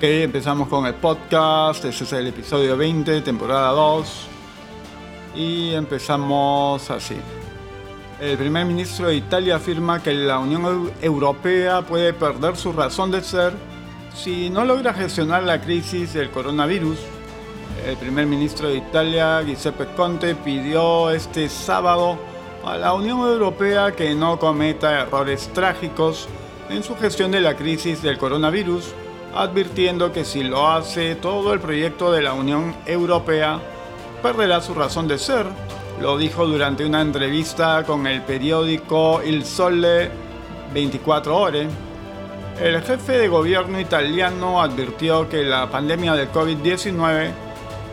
Ok, empezamos con el podcast. Este es el episodio 20, temporada 2. Y empezamos así. El primer ministro de Italia afirma que la Unión Europea puede perder su razón de ser si no logra gestionar la crisis del coronavirus. El primer ministro de Italia, Giuseppe Conte, pidió este sábado a la Unión Europea que no cometa errores trágicos en su gestión de la crisis del coronavirus, advirtiendo que si lo hace todo el proyecto de la Unión Europea perderá su razón de ser. Lo dijo durante una entrevista con el periódico Il Sole 24 Ore. El jefe de gobierno italiano advirtió que la pandemia del COVID-19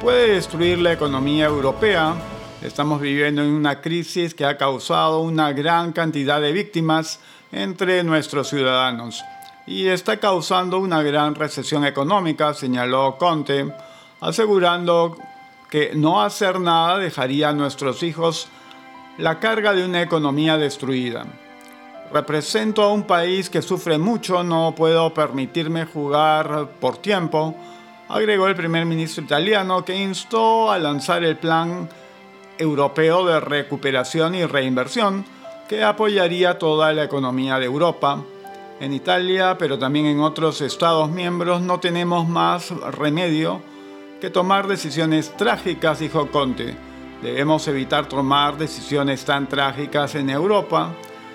puede destruir la economía europea. Estamos viviendo en una crisis que ha causado una gran cantidad de víctimas entre nuestros ciudadanos y está causando una gran recesión económica, señaló Conte, asegurando que no hacer nada dejaría a nuestros hijos la carga de una economía destruida. Represento a un país que sufre mucho, no puedo permitirme jugar por tiempo, agregó el primer ministro italiano que instó a lanzar el Plan Europeo de Recuperación y Reinversión que apoyaría toda la economía de Europa. En Italia, pero también en otros Estados miembros, no tenemos más remedio que tomar decisiones trágicas, dijo Conte. Debemos evitar tomar decisiones tan trágicas en Europa.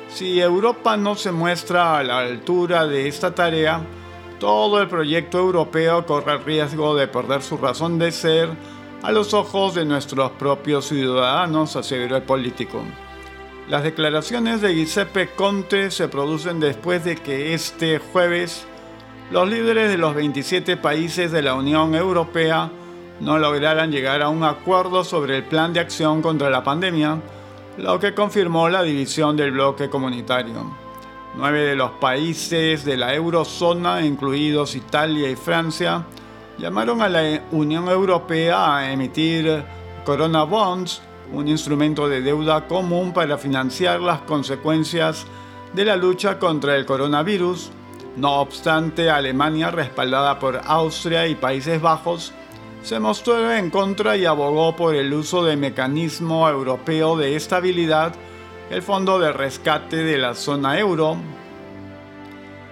Si Europa no se muestra a la altura de esta tarea, todo el proyecto europeo corre el riesgo de perder su razón de ser a los ojos de nuestros propios ciudadanos, aseguró el político. Las declaraciones de Giuseppe Conte se producen después de que este jueves los líderes de los 27 países de la Unión Europea no lograran llegar a un acuerdo sobre el plan de acción contra la pandemia, lo que confirmó la división del bloque comunitario. Nueve de los países de la eurozona, incluidos Italia y Francia, llamaron a la Unión Europea a emitir Corona Bonds, un instrumento de deuda común para financiar las consecuencias de la lucha contra el coronavirus. No obstante, Alemania, respaldada por Austria y Países Bajos, se mostró en contra y abogó por el uso del mecanismo europeo de estabilidad, el fondo de rescate de la zona euro.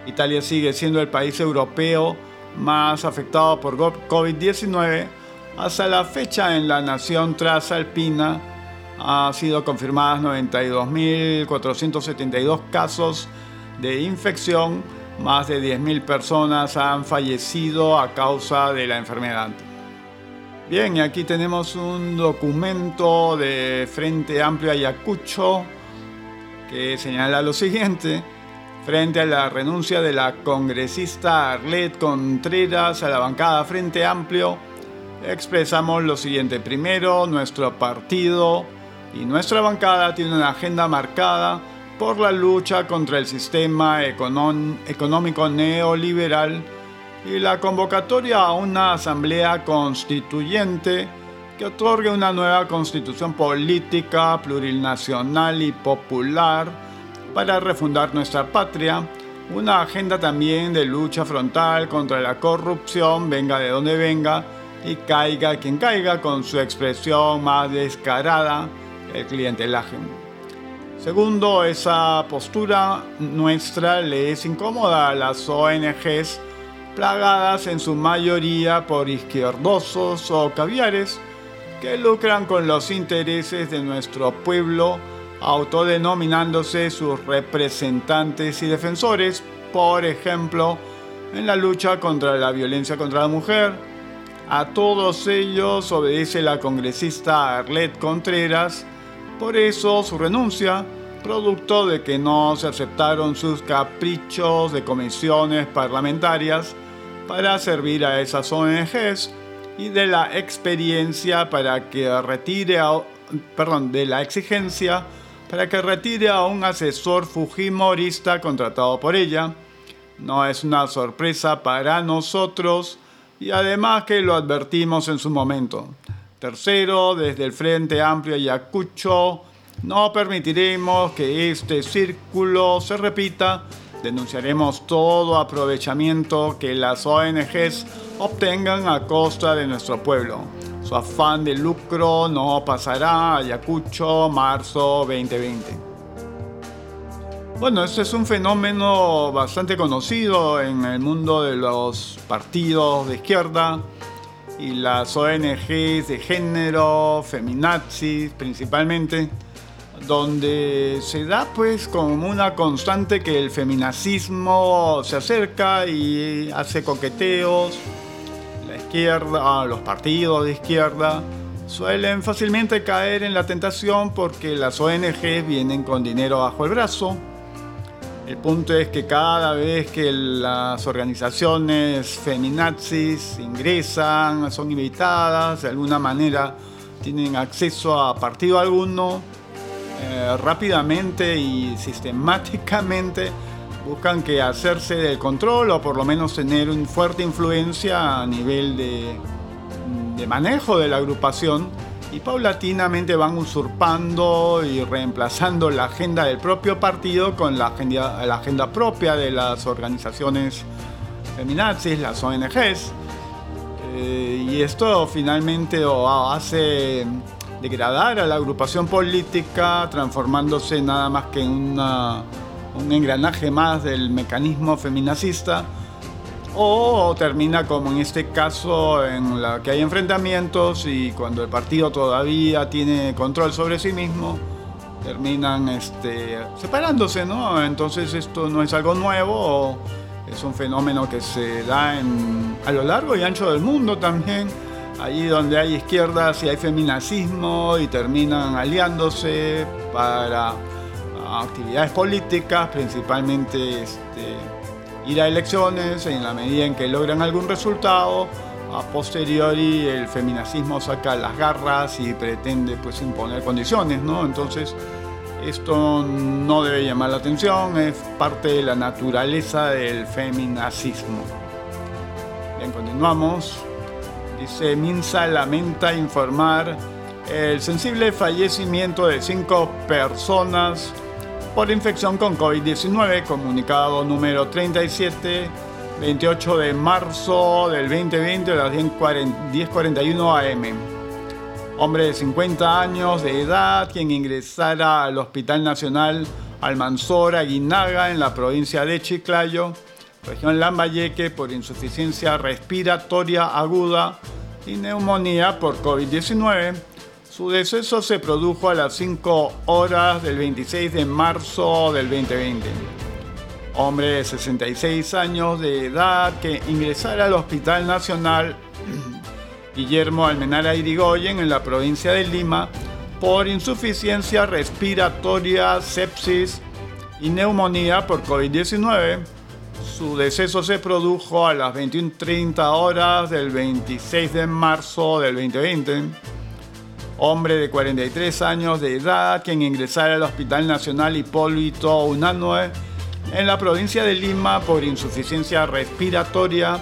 Italia sigue siendo el país europeo más afectado por COVID-19. Hasta la fecha en la nación transalpina ha sido confirmadas 92.472 casos de infección, más de 10.000 personas han fallecido a causa de la enfermedad. Bien, y aquí tenemos un documento de Frente Amplio Ayacucho que señala lo siguiente. Frente a la renuncia de la congresista Arlet Contreras a la bancada Frente Amplio, expresamos lo siguiente. Primero, nuestro partido y nuestra bancada tiene una agenda marcada por la lucha contra el sistema económico neoliberal y la convocatoria a una asamblea constituyente que otorgue una nueva constitución política, plurinacional y popular para refundar nuestra patria, una agenda también de lucha frontal contra la corrupción, venga de donde venga, y caiga quien caiga con su expresión más descarada, el clientelaje. Segundo, esa postura nuestra le es incómoda a las ONGs plagadas en su mayoría por izquierdosos o caviares que lucran con los intereses de nuestro pueblo, autodenominándose sus representantes y defensores, por ejemplo, en la lucha contra la violencia contra la mujer. A todos ellos obedece la congresista Arlette Contreras, por eso su renuncia, producto de que no se aceptaron sus caprichos de comisiones parlamentarias, para servir a esas ONGs y de la experiencia para que retire a, perdón, de la exigencia para que retire a un asesor fujimorista contratado por ella. No es una sorpresa para nosotros y además que lo advertimos en su momento. Tercero, desde el Frente Amplio Ayacucho, no permitiremos que este círculo se repita Denunciaremos todo aprovechamiento que las ONGs obtengan a costa de nuestro pueblo. Su afán de lucro no pasará a Ayacucho, marzo 2020. Bueno, este es un fenómeno bastante conocido en el mundo de los partidos de izquierda y las ONGs de género, feminazis principalmente donde se da pues como una constante que el feminacismo se acerca y hace coqueteos, la izquierda, los partidos de izquierda suelen fácilmente caer en la tentación porque las ONGs vienen con dinero bajo el brazo. El punto es que cada vez que las organizaciones feminazis ingresan, son invitadas, de alguna manera tienen acceso a partido alguno, eh, rápidamente y sistemáticamente buscan que hacerse del control o por lo menos tener una fuerte influencia a nivel de, de manejo de la agrupación y paulatinamente van usurpando y reemplazando la agenda del propio partido con la agenda, la agenda propia de las organizaciones feminazis, las ONGs. Eh, y esto finalmente hace degradar a la agrupación política, transformándose nada más que en un engranaje más del mecanismo feminacista, o termina como en este caso en la que hay enfrentamientos y cuando el partido todavía tiene control sobre sí mismo, terminan este, separándose, ¿no? Entonces esto no es algo nuevo, es un fenómeno que se da a lo largo y ancho del mundo también allí donde hay izquierdas y hay feminacismo y terminan aliándose para actividades políticas, principalmente este, ir a elecciones en la medida en que logran algún resultado. A posteriori el feminacismo saca las garras y pretende pues imponer condiciones, ¿no? Entonces esto no debe llamar la atención, es parte de la naturaleza del feminacismo. Bien, continuamos. Dice, Minsa lamenta informar el sensible fallecimiento de cinco personas por infección con COVID-19, comunicado número 37, 28 de marzo del 2020 a las 10.41 am. Hombre de 50 años de edad, quien ingresara al Hospital Nacional Almanzora Guinaga en la provincia de Chiclayo, región Lambayeque, por insuficiencia respiratoria aguda y neumonía por COVID-19. Su deceso se produjo a las 5 horas del 26 de marzo del 2020. Hombre de 66 años de edad que ingresara al Hospital Nacional Guillermo Almenara Irigoyen en la provincia de Lima por insuficiencia respiratoria, sepsis y neumonía por COVID-19 su deceso se produjo a las 21.30 horas del 26 de marzo del 2020. Hombre de 43 años de edad quien ingresara al Hospital Nacional Hipólito Unanue en la provincia de Lima por insuficiencia respiratoria,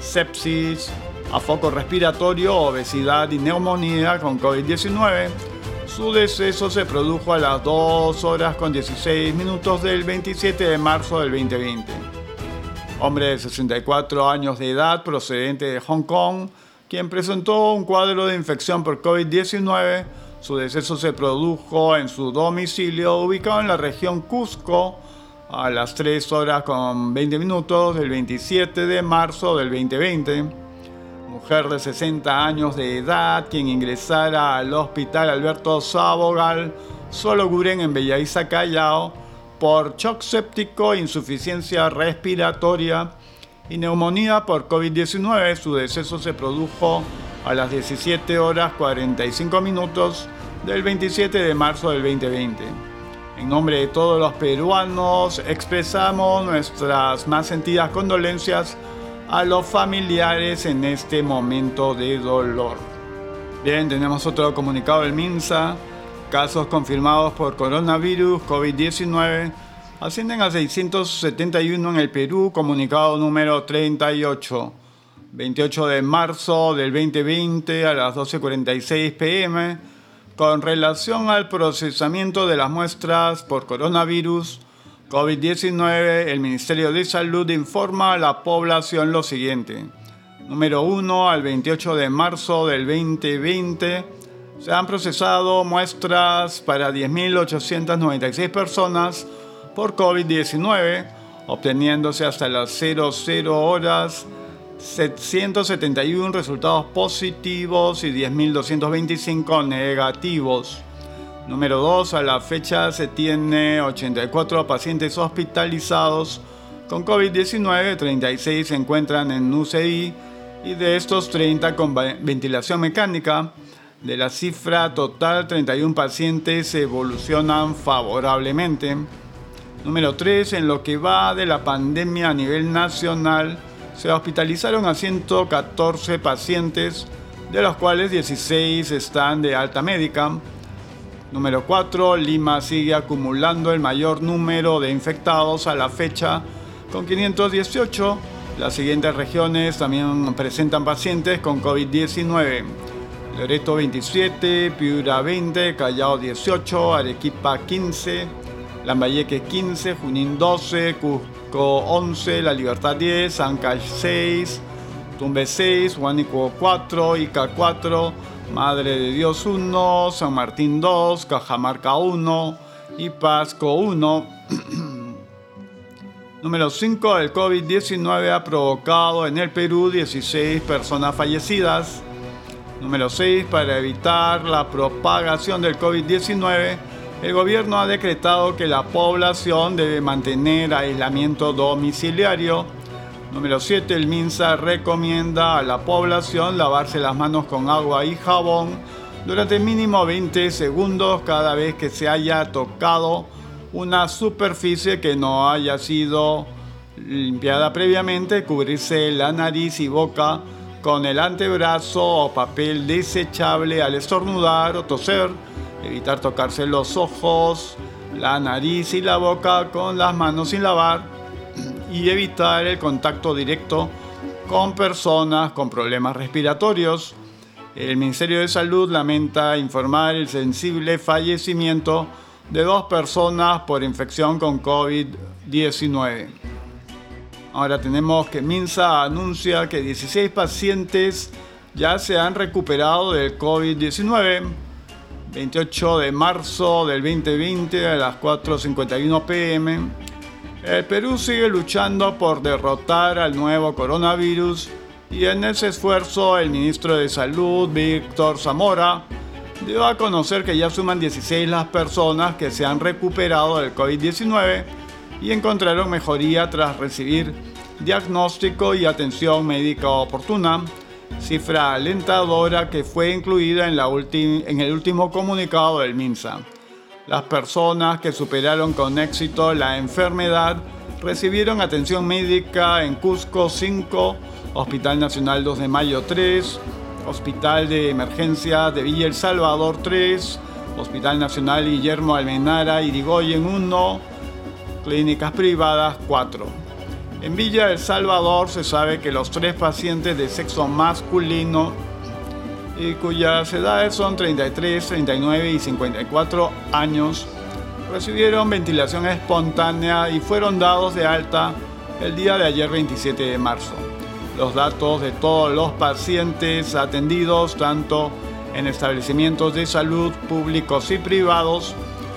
sepsis, afoco respiratorio, obesidad y neumonía con COVID-19. Su deceso se produjo a las 2 horas con 16 minutos del 27 de marzo del 2020 hombre de 64 años de edad procedente de Hong Kong, quien presentó un cuadro de infección por COVID-19. Su deceso se produjo en su domicilio ubicado en la región Cusco a las 3 horas con 20 minutos del 27 de marzo del 2020. Mujer de 60 años de edad quien ingresara al hospital Alberto Sabogal, solo Guren en Bellaiza, Callao, por shock séptico, insuficiencia respiratoria y neumonía por COVID-19. Su deceso se produjo a las 17 horas 45 minutos del 27 de marzo del 2020. En nombre de todos los peruanos expresamos nuestras más sentidas condolencias a los familiares en este momento de dolor. Bien, tenemos otro comunicado del MINSA casos confirmados por coronavirus COVID-19 ascienden a 671 en el Perú, comunicado número 38. 28 de marzo del 2020 a las 12.46 pm, con relación al procesamiento de las muestras por coronavirus COVID-19, el Ministerio de Salud informa a la población lo siguiente. Número 1, al 28 de marzo del 2020 se han procesado muestras para 10.896 personas por COVID-19, obteniéndose hasta las 00 horas 771 resultados positivos y 10.225 negativos. Número 2. A la fecha se tiene 84 pacientes hospitalizados con COVID-19, 36 se encuentran en UCI y de estos 30 con ventilación mecánica. De la cifra total, 31 pacientes evolucionan favorablemente. Número 3. En lo que va de la pandemia a nivel nacional, se hospitalizaron a 114 pacientes, de los cuales 16 están de alta médica. Número 4. Lima sigue acumulando el mayor número de infectados a la fecha con 518. Las siguientes regiones también presentan pacientes con COVID-19. Loreto 27, Piura 20, Callao 18, Arequipa 15, Lambayeque 15, Junín 12, Cusco 11, La Libertad 10, Ancash 6, Tumbe 6, Huánico 4, Ica 4, Madre de Dios 1, San Martín 2, Cajamarca 1 y Pasco 1. Número 5. El COVID-19 ha provocado en el Perú 16 personas fallecidas. Número 6. Para evitar la propagación del COVID-19, el gobierno ha decretado que la población debe mantener aislamiento domiciliario Número 7. El MINSA recomienda a la población lavarse las manos con agua y jabón durante mínimo 20 segundos cada vez que se haya tocado una superficie que no haya sido limpiada previamente, cubrirse la nariz y boca con el antebrazo o papel desechable al estornudar o toser, evitar tocarse los ojos, la nariz y la boca con las manos sin lavar y evitar el contacto directo con personas con problemas respiratorios. El Ministerio de Salud lamenta informar el sensible fallecimiento de dos personas por infección con COVID-19. Ahora tenemos que Minsa anuncia que 16 pacientes ya se han recuperado del COVID-19. 28 de marzo del 2020 a las 4.51 pm el Perú sigue luchando por derrotar al nuevo coronavirus y en ese esfuerzo el ministro de Salud, Víctor Zamora, dio a conocer que ya suman 16 las personas que se han recuperado del COVID-19 y encontraron mejoría tras recibir diagnóstico y atención médica oportuna, cifra alentadora que fue incluida en, la en el último comunicado del MINSA. Las personas que superaron con éxito la enfermedad recibieron atención médica en Cusco 5, Hospital Nacional 2 de Mayo 3, Hospital de Emergencia de Villa El Salvador 3, Hospital Nacional Guillermo Almenara Irigoyen 1, clínicas privadas 4. En Villa El Salvador se sabe que los tres pacientes de sexo masculino y cuyas edades son 33, 39 y 54 años, recibieron ventilación espontánea y fueron dados de alta el día de ayer 27 de marzo. Los datos de todos los pacientes atendidos, tanto en establecimientos de salud públicos y privados,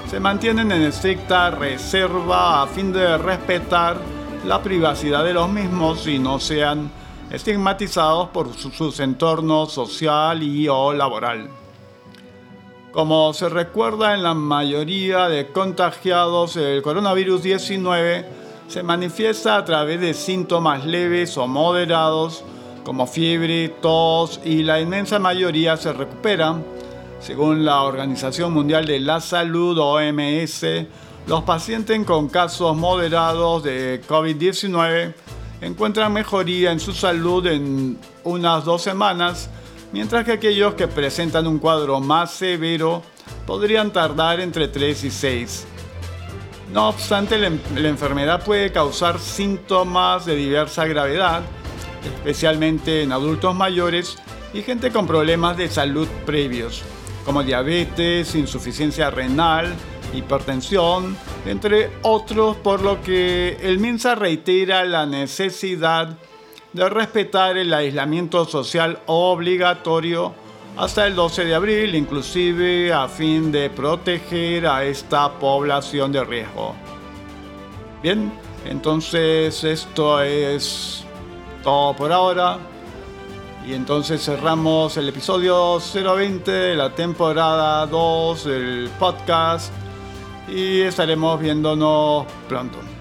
se mantienen en estricta reserva a fin de respetar la privacidad de los mismos y no sean estigmatizados por su, entorno social y o laboral. Como se recuerda en la mayoría de contagiados, el coronavirus 19 se manifiesta a través de síntomas leves o moderados como fiebre, tos y la inmensa mayoría se recuperan. Según la Organización Mundial de la Salud OMS, los pacientes con casos moderados de COVID-19 encuentran mejoría en su salud en unas dos semanas, mientras que aquellos que presentan un cuadro más severo podrían tardar entre 3 y 6. No obstante, la, enfermedad puede causar síntomas de diversa gravedad, especialmente en adultos mayores y gente con problemas de salud previos, como diabetes, insuficiencia renal, hipertensión, entre otros, por lo que el MINSA reitera la necesidad de respetar el aislamiento social obligatorio hasta el 12 de abril, inclusive a fin de proteger a esta población de riesgo. Bien, entonces esto es todo por ahora. Y entonces cerramos el episodio 020 de la temporada 2 del podcast y estaremos viéndonos pronto.